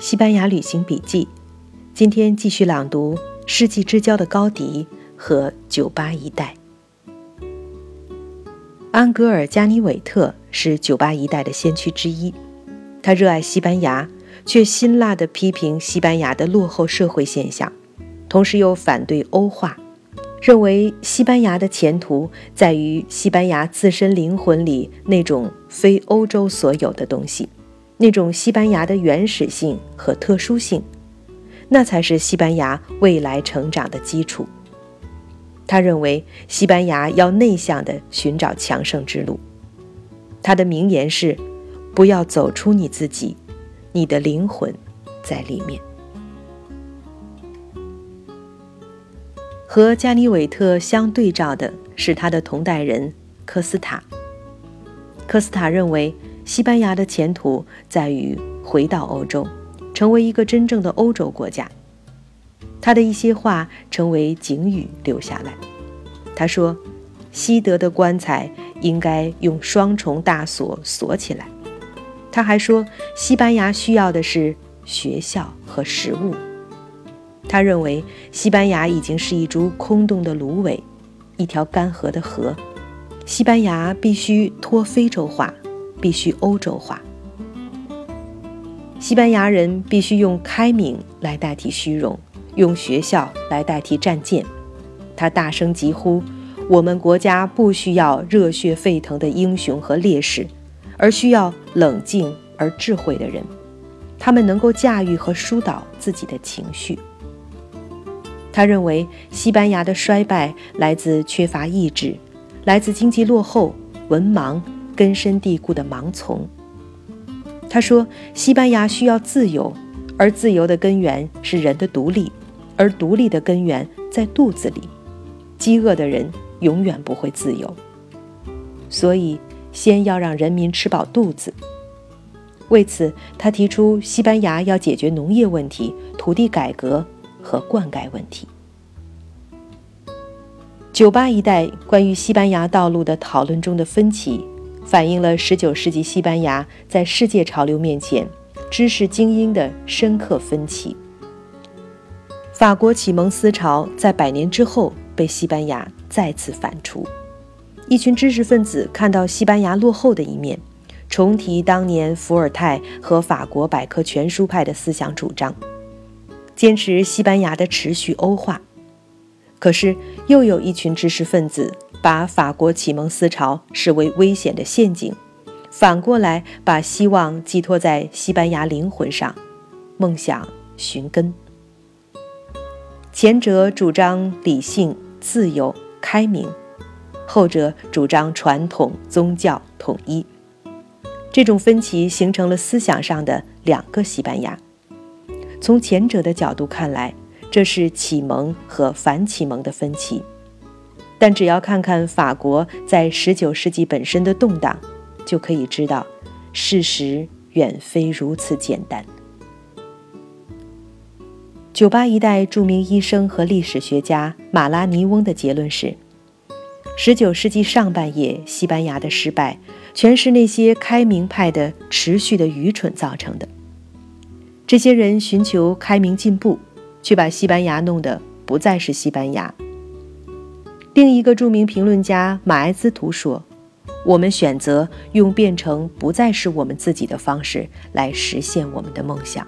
西班牙旅行笔记，今天继续朗读《世纪之交的高迪》和酒吧一代。安格尔·加尼韦特是酒吧一代的先驱之一，他热爱西班牙，却辛辣地批评西班牙的落后社会现象，同时又反对欧化，认为西班牙的前途在于西班牙自身灵魂里那种非欧洲所有的东西。那种西班牙的原始性和特殊性，那才是西班牙未来成长的基础。他认为西班牙要内向地寻找强盛之路。他的名言是：“不要走出你自己，你的灵魂在里面。”和加尼韦特相对照的是他的同代人科斯塔。科斯塔认为。西班牙的前途在于回到欧洲，成为一个真正的欧洲国家。他的一些话成为警语留下来。他说：“西德的棺材应该用双重大锁锁起来。”他还说：“西班牙需要的是学校和食物。”他认为西班牙已经是一株空洞的芦苇，一条干涸的河。西班牙必须脱非洲化。必须欧洲化。西班牙人必须用开明来代替虚荣，用学校来代替战舰。他大声疾呼：“我们国家不需要热血沸腾的英雄和烈士，而需要冷静而智慧的人。他们能够驾驭和疏导自己的情绪。”他认为，西班牙的衰败来自缺乏意志，来自经济落后、文盲。根深蒂固的盲从。他说：“西班牙需要自由，而自由的根源是人的独立，而独立的根源在肚子里。饥饿的人永远不会自由，所以先要让人民吃饱肚子。”为此，他提出西班牙要解决农业问题、土地改革和灌溉问题。酒吧一带关于西班牙道路的讨论中的分歧。反映了19世纪西班牙在世界潮流面前知识精英的深刻分歧。法国启蒙思潮在百年之后被西班牙再次反刍，一群知识分子看到西班牙落后的一面，重提当年伏尔泰和法国百科全书派的思想主张，坚持西班牙的持续欧化。可是，又有一群知识分子。把法国启蒙思潮视为危险的陷阱，反过来把希望寄托在西班牙灵魂上，梦想寻根。前者主张理性、自由、开明，后者主张传统、宗教、统一。这种分歧形成了思想上的两个西班牙。从前者的角度看来，这是启蒙和反启蒙的分歧。但只要看看法国在19世纪本身的动荡，就可以知道，事实远非如此简单。酒吧一代著名医生和历史学家马拉尼翁的结论是：19世纪上半叶西班牙的失败，全是那些开明派的持续的愚蠢造成的。这些人寻求开明进步，却把西班牙弄得不再是西班牙。另一个著名评论家马埃兹图说：“我们选择用变成不再是我们自己的方式来实现我们的梦想。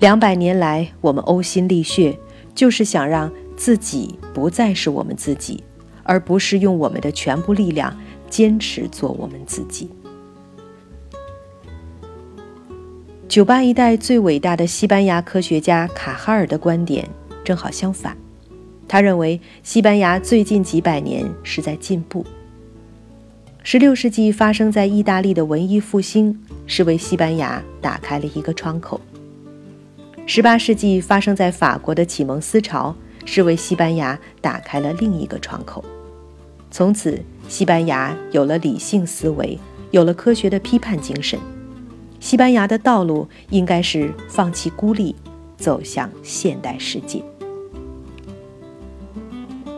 两百年来，我们呕心沥血，就是想让自己不再是我们自己，而不是用我们的全部力量坚持做我们自己。”九八一代最伟大的西班牙科学家卡哈尔的观点正好相反。他认为，西班牙最近几百年是在进步。十六世纪发生在意大利的文艺复兴，是为西班牙打开了一个窗口十八世纪发生在法国的启蒙思潮，是为西班牙打开了另一个窗口。从此，西班牙有了理性思维，有了科学的批判精神。西班牙的道路应该是放弃孤立，走向现代世界。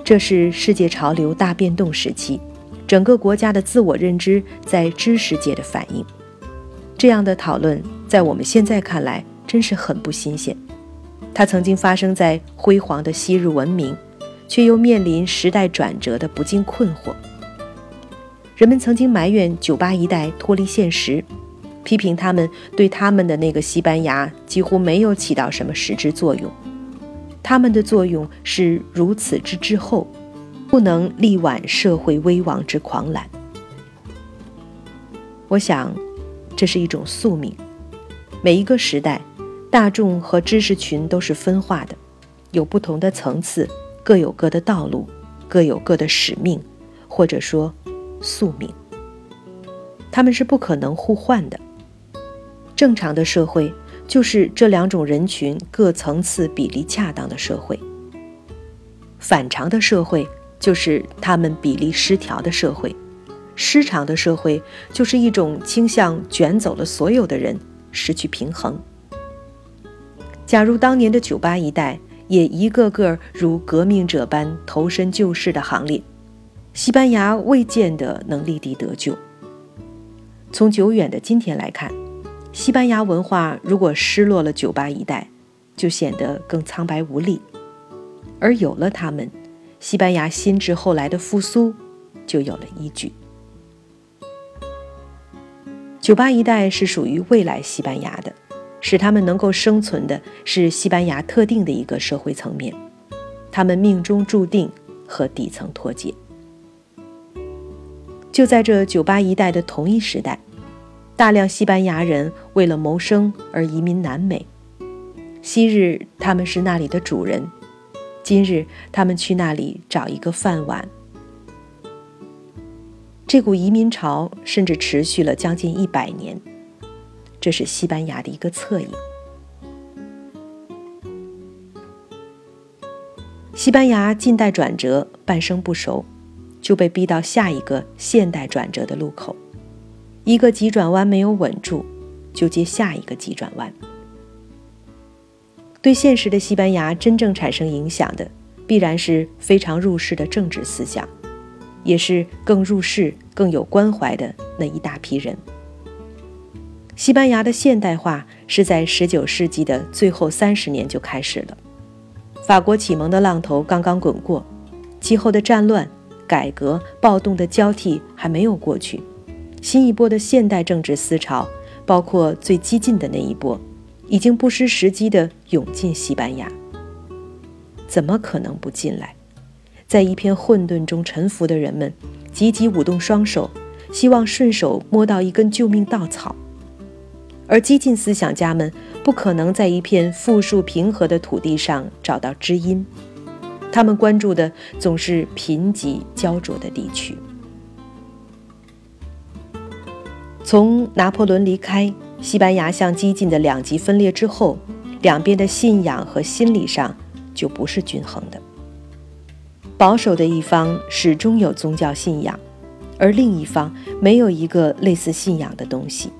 这是世界潮流大变动时期，整个国家的自我认知在知识界的反应。这样的讨论，在我们现在看来真是很不新鲜。它曾经发生在辉煌的昔日文明，却又面临时代转折的不尽困惑。人们曾经埋怨酒吧一代脱离现实，批评他们对他们的那个西班牙几乎没有起到什么实质作用。他们的作用是如此之滞后，不能力挽社会危亡之狂澜。我想，这是一种宿命。每一个时代，大众和知识群都是分化的，有不同的层次，各有各的道路，各有各的使命，或者说宿命。他们是不可能互换的。正常的社会。就是这两种人群各层次比例恰当的社会。反常的社会就是他们比例失调的社会，失常的社会就是一种倾向卷走了所有的人，失去平衡。假如当年的酒吧一代也一个个如革命者般投身救世的行列，西班牙未见得能立地得救。从久远的今天来看。西班牙文化如果失落了酒吧一代，就显得更苍白无力；而有了他们，西班牙心智后来的复苏就有了依据。酒吧一代是属于未来西班牙的，使他们能够生存的是西班牙特定的一个社会层面，他们命中注定和底层脱节。就在这酒吧一代的同一时代。大量西班牙人为了谋生而移民南美，昔日他们是那里的主人，今日他们去那里找一个饭碗。这股移民潮甚至持续了将近一百年，这是西班牙的一个侧影。西班牙近代转折半生不熟，就被逼到下一个现代转折的路口。一个急转弯没有稳住，就接下一个急转弯。对现实的西班牙真正产生影响的，必然是非常入世的政治思想，也是更入世、更有关怀的那一大批人。西班牙的现代化是在19世纪的最后三十年就开始了。法国启蒙的浪头刚刚滚过，其后的战乱、改革、暴动的交替还没有过去。新一波的现代政治思潮，包括最激进的那一波，已经不失时机地涌进西班牙。怎么可能不进来？在一片混沌中沉浮的人们，急急舞动双手，希望顺手摸到一根救命稻草。而激进思想家们不可能在一片富庶平和的土地上找到知音，他们关注的总是贫瘠焦灼的地区。从拿破仑离开西班牙向激进的两极分裂之后，两边的信仰和心理上就不是均衡的。保守的一方始终有宗教信仰，而另一方没有一个类似信仰的东西。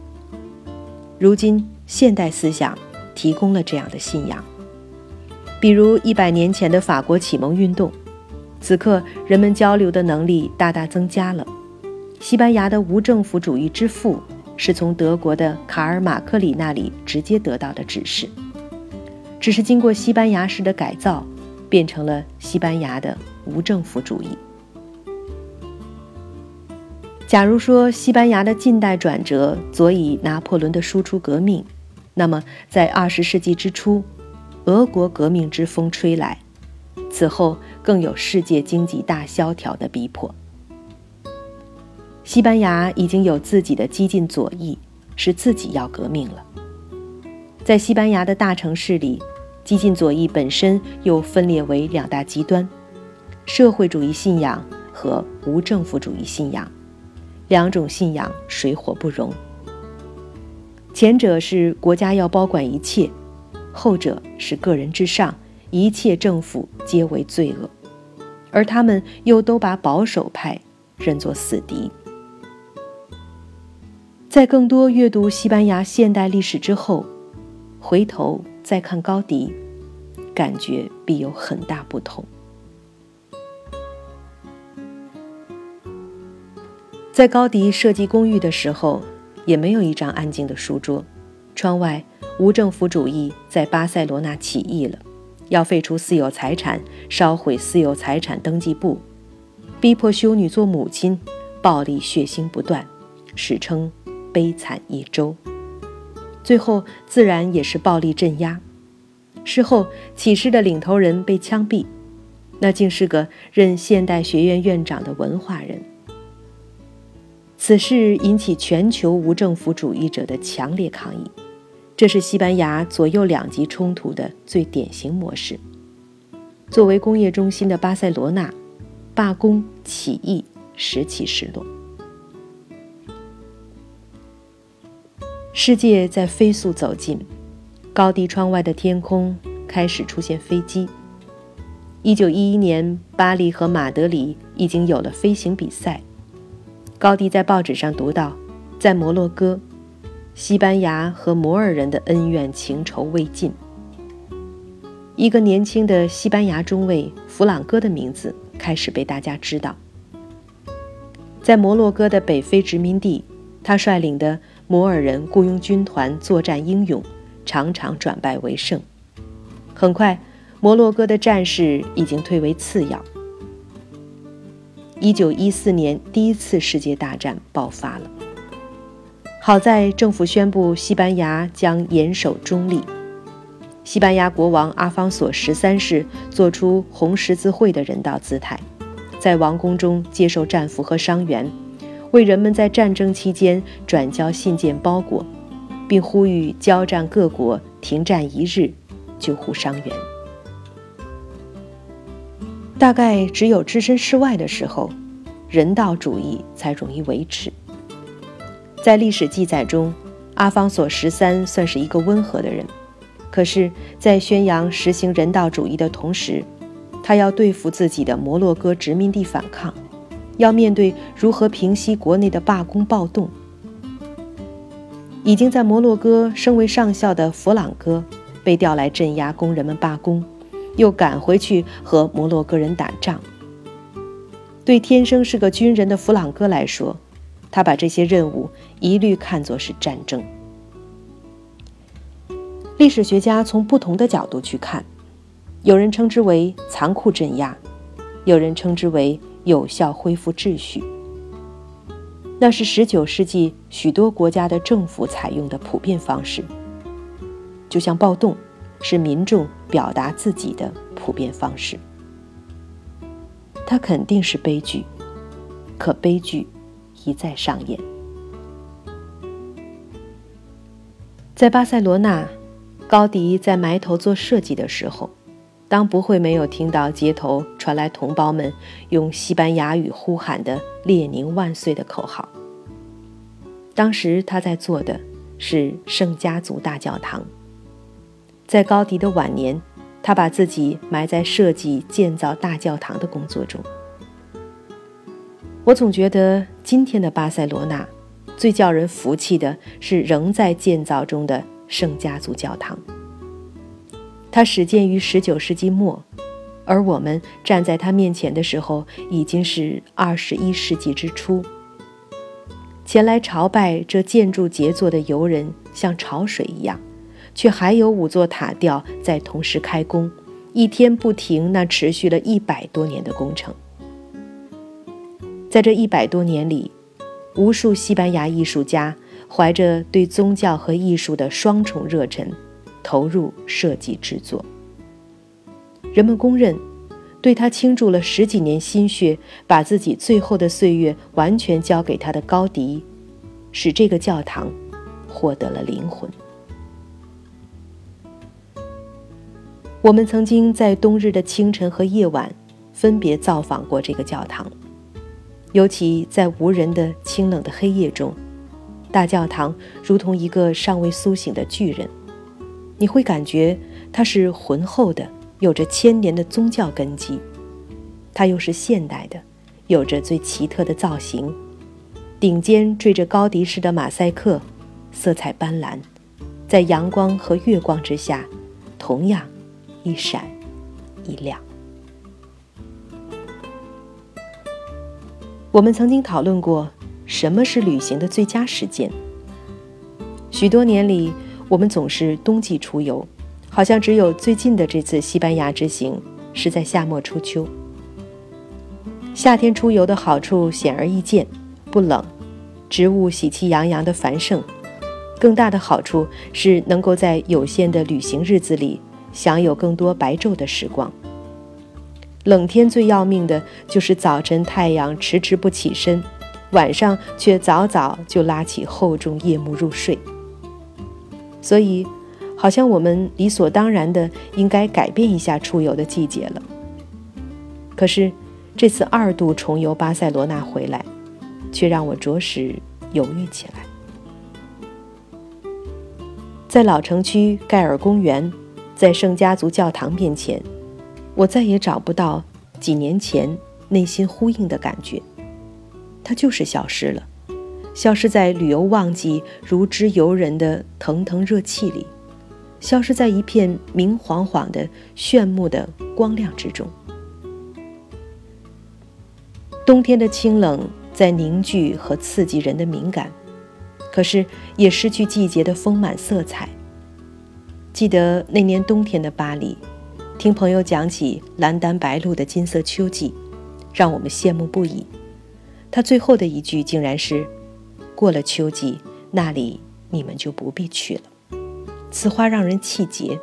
如今，现代思想提供了这样的信仰，比如一百年前的法国启蒙运动，此刻人们交流的能力大大增加了。西班牙的无政府主义之父是从德国的卡尔马克里那里直接得到的指示，只是经过西班牙式的改造，变成了西班牙的无政府主义。假如说西班牙的近代转折佐以拿破仑的输出革命，那么在二十世纪之初，俄国革命之风吹来，此后更有世界经济大萧条的逼迫。西班牙已经有自己的激进左翼，是自己要革命了。在西班牙的大城市里，激进左翼本身又分裂为两大极端：社会主义信仰和无政府主义信仰。两种信仰水火不容。前者是国家要包管一切，后者是个人至上，一切政府皆为罪恶。而他们又都把保守派认作死敌。在更多阅读西班牙现代历史之后，回头再看高迪，感觉必有很大不同。在高迪设计公寓的时候，也没有一张安静的书桌，窗外无政府主义在巴塞罗那起义了，要废除私有财产，烧毁私有财产登记簿，逼迫修女做母亲，暴力血腥不断，史称“悲惨一周”。最后自然也是暴力镇压。事后起事的领头人被枪毙，那竟是个任现代学院院长的文化人。此事引起全球无政府主义者的强烈抗议。这是西班牙左右两极冲突的最典型模式。作为工业中心的巴塞罗那，罢工起义时起时落。世界在飞速走近，高地窗外的天空开始出现飞机。一九一一年，巴黎和马德里已经有了飞行比赛。高迪在报纸上读到，在摩洛哥。西班牙和摩尔人的恩怨情仇未尽。一个年轻的西班牙中尉弗朗哥的名字开始被大家知道。在摩洛哥的北非殖民地，他率领的摩尔人雇佣军团作战英勇，常常转败为胜。很快，摩洛哥的战事已经退为次要。一九一四年，第一次世界大战爆发了。好在政府宣布西班牙将严守中立。西班牙国王阿方索十三世做出红十字会的人道姿态，在王宫中接受战俘和伤员，为人们在战争期间转交信件包裹，并呼吁交战各国停战一日，救护伤员。大概只有置身事外的时候，人道主义才容易维持。在历史记载中，阿方索十三算是一个温和的人，可是，在宣扬实行人道主义的同时，他要对付自己的摩洛哥殖民地反抗，要面对如何平息国内的罢工暴动。已经在摩洛哥升为上校的弗朗哥，被调来镇压工人们罢工，又赶回去和摩洛哥人打仗。对天生是个军人的弗朗哥来说，他把这些任务一律看作是战争。历史学家从不同的角度去看，有人称之为残酷镇压，有人称之为有效恢复秩序。那是19世纪许多国家的政府采用的普遍方式，就像暴动是民众表达自己的普遍方式。它肯定是悲剧，可悲剧。一再上演。在巴塞罗那，高迪在埋头做设计的时候，当不会没有听到街头传来同胞们用西班牙语呼喊的“列宁万岁”的口号。当时他在做的是圣家族大教堂。在高迪的晚年，他把自己埋在设计建造大教堂的工作中。我总觉得今天的巴塞罗那，最叫人服气的是仍在建造中的圣家族教堂。它始建于19世纪末，而我们站在它面前的时候，已经是21世纪之初。前来朝拜这建筑杰作的游人像潮水一样，却还有五座塔吊在同时开工，一天不停，那持续了一百多年的工程。在这一百多年里，无数西班牙艺术家怀着对宗教和艺术的双重热忱，投入设计制作。人们公认，对他倾注了十几年心血，把自己最后的岁月完全交给他的高迪，使这个教堂获得了灵魂。我们曾经在冬日的清晨和夜晚，分别造访过这个教堂。尤其在无人的清冷的黑夜中，大教堂如同一个尚未苏醒的巨人，你会感觉它是浑厚的，有着千年的宗教根基；它又是现代的，有着最奇特的造型，顶尖缀着高迪式的马赛克，色彩斑斓，在阳光和月光之下，同样一闪一亮。我们曾经讨论过什么是旅行的最佳时间。许多年里，我们总是冬季出游，好像只有最近的这次西班牙之行是在夏末初秋。夏天出游的好处显而易见，不冷，植物喜气洋洋的繁盛。更大的好处是能够在有限的旅行日子里享有更多白昼的时光。冷天最要命的就是早晨太阳迟迟不起身，晚上却早早就拉起厚重夜幕入睡。所以，好像我们理所当然的应该改变一下出游的季节了。可是。这次二度重游巴塞罗那回来，却让我着实犹豫起来。在老城区盖尔公园，在圣家族教堂面前，我再也找不到几年前内心呼应的感觉，它就是消失了，消失在旅游旺季如织游人的腾腾热气里，消失在一片明晃晃的炫目的光亮之中。冬天的清冷在凝聚和刺激人的敏感，可是也失去季节的丰满色彩。记得那年冬天的巴黎，听朋友讲起蓝丹白露的金色秋季，让我们羡慕不已。他最后的一句竟然是：“过了秋季，那里你们就不必去了。”此话让人气结。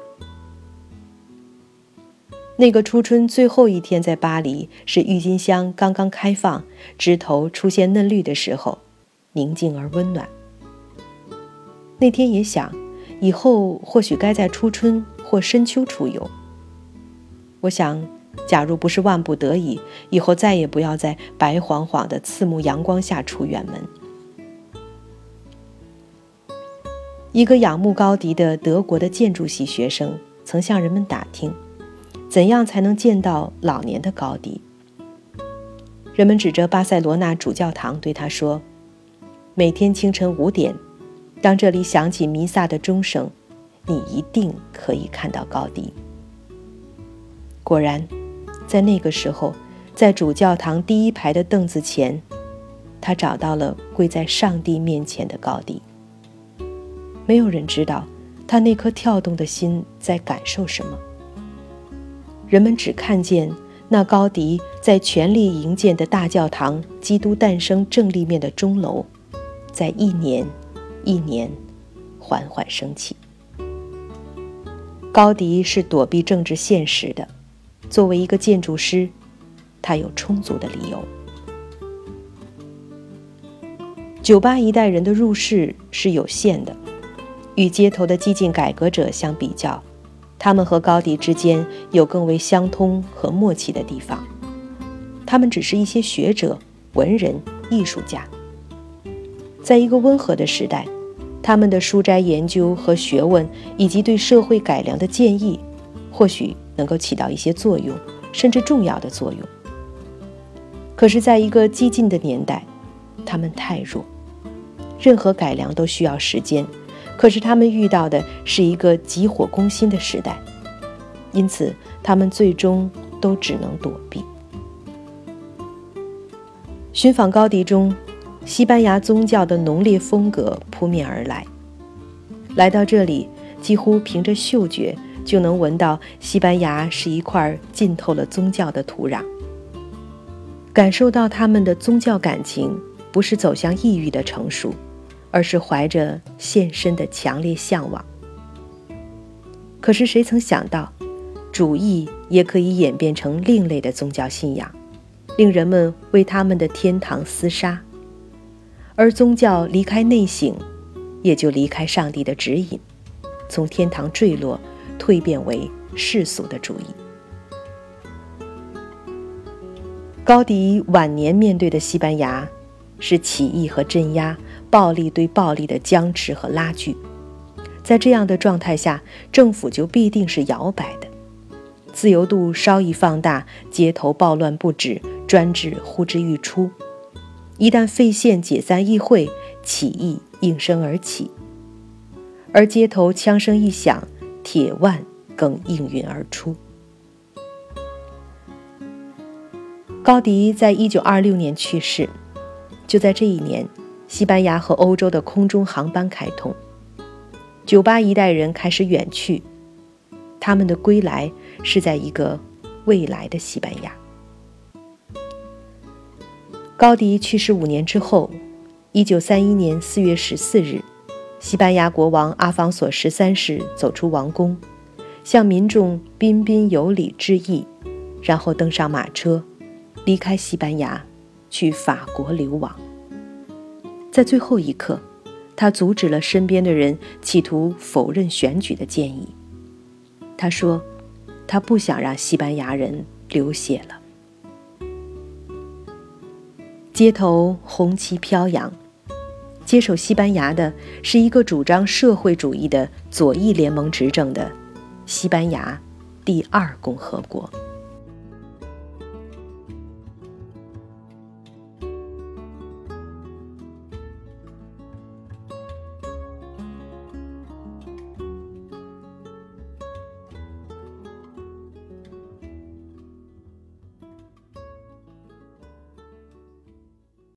那个初春最后一天，在巴黎是郁金香刚刚开放，枝头出现嫩绿的时候，宁静而温暖。那天也想，以后或许该在初春或深秋出游。我想，假如不是万不得已，以后再也不要在白晃晃的刺目阳光下出远门。一个仰慕高迪的德国的建筑系学生曾向人们打听。怎样才能见到老年的高迪？人们指着巴塞罗那主教堂对他说：“每天清晨五点，当这里响起弥撒的钟声，你一定可以看到高迪。”果然，在那个时候，在主教堂第一排的凳子前，他找到了跪在上帝面前的高迪。没有人知道他那颗跳动的心在感受什么。人们只看见那高迪在全力营建的大教堂“基督诞生”正立面的钟楼，在一年一年缓缓升起。高迪是躲避政治现实的，作为一个建筑师，他有充足的理由。酒吧一代人的入世是有限的，与街头的激进改革者相比较。他们和高迪之间有更为相通和默契的地方。他们只是一些学者、文人、艺术家。在一个温和的时代，他们的书斋研究和学问，以及对社会改良的建议，或许能够起到一些作用，甚至重要的作用。可是，在一个激进的年代，他们太弱，任何改良都需要时间。可是他们遇到的是一个急火攻心的时代，因此他们最终都只能躲避。寻访高迪中，西班牙宗教的浓烈风格扑面而来。来到这里，几乎凭着嗅觉就能闻到西班牙是一块浸透了宗教的土壤，感受到他们的宗教感情不是走向抑郁的成熟。而是怀着献身的强烈向往。可是谁曾想到，主义也可以演变成另类的宗教信仰，令人们为他们的天堂厮杀。而宗教离开内省，也就离开上帝的指引，从天堂坠落，蜕变为世俗的主义。高迪晚年面对的西班牙，是起义和镇压。暴力对暴力的僵持和拉锯，在这样的状态下，政府就必定是摇摆的，自由度稍一放大，街头暴乱不止，专制呼之欲出。一旦废县解散议会，起义应声而起，而街头枪声一响，铁腕更应运而出。高迪在一九二六年去世，就在这一年。西班牙和欧洲的空中航班开通，酒吧一代人开始远去，他们的归来是在一个未来的西班牙。高迪去世五年之后，一九三一年四月十四日，西班牙国王阿方索十三世走出王宫，向民众彬彬有礼致意，然后登上马车，离开西班牙，去法国流亡。在最后一刻，他阻止了身边的人企图否认选举的建议。他说：“他不想让西班牙人流血了。”街头红旗飘扬，接手西班牙的是一个主张社会主义的左翼联盟执政的西班牙第二共和国。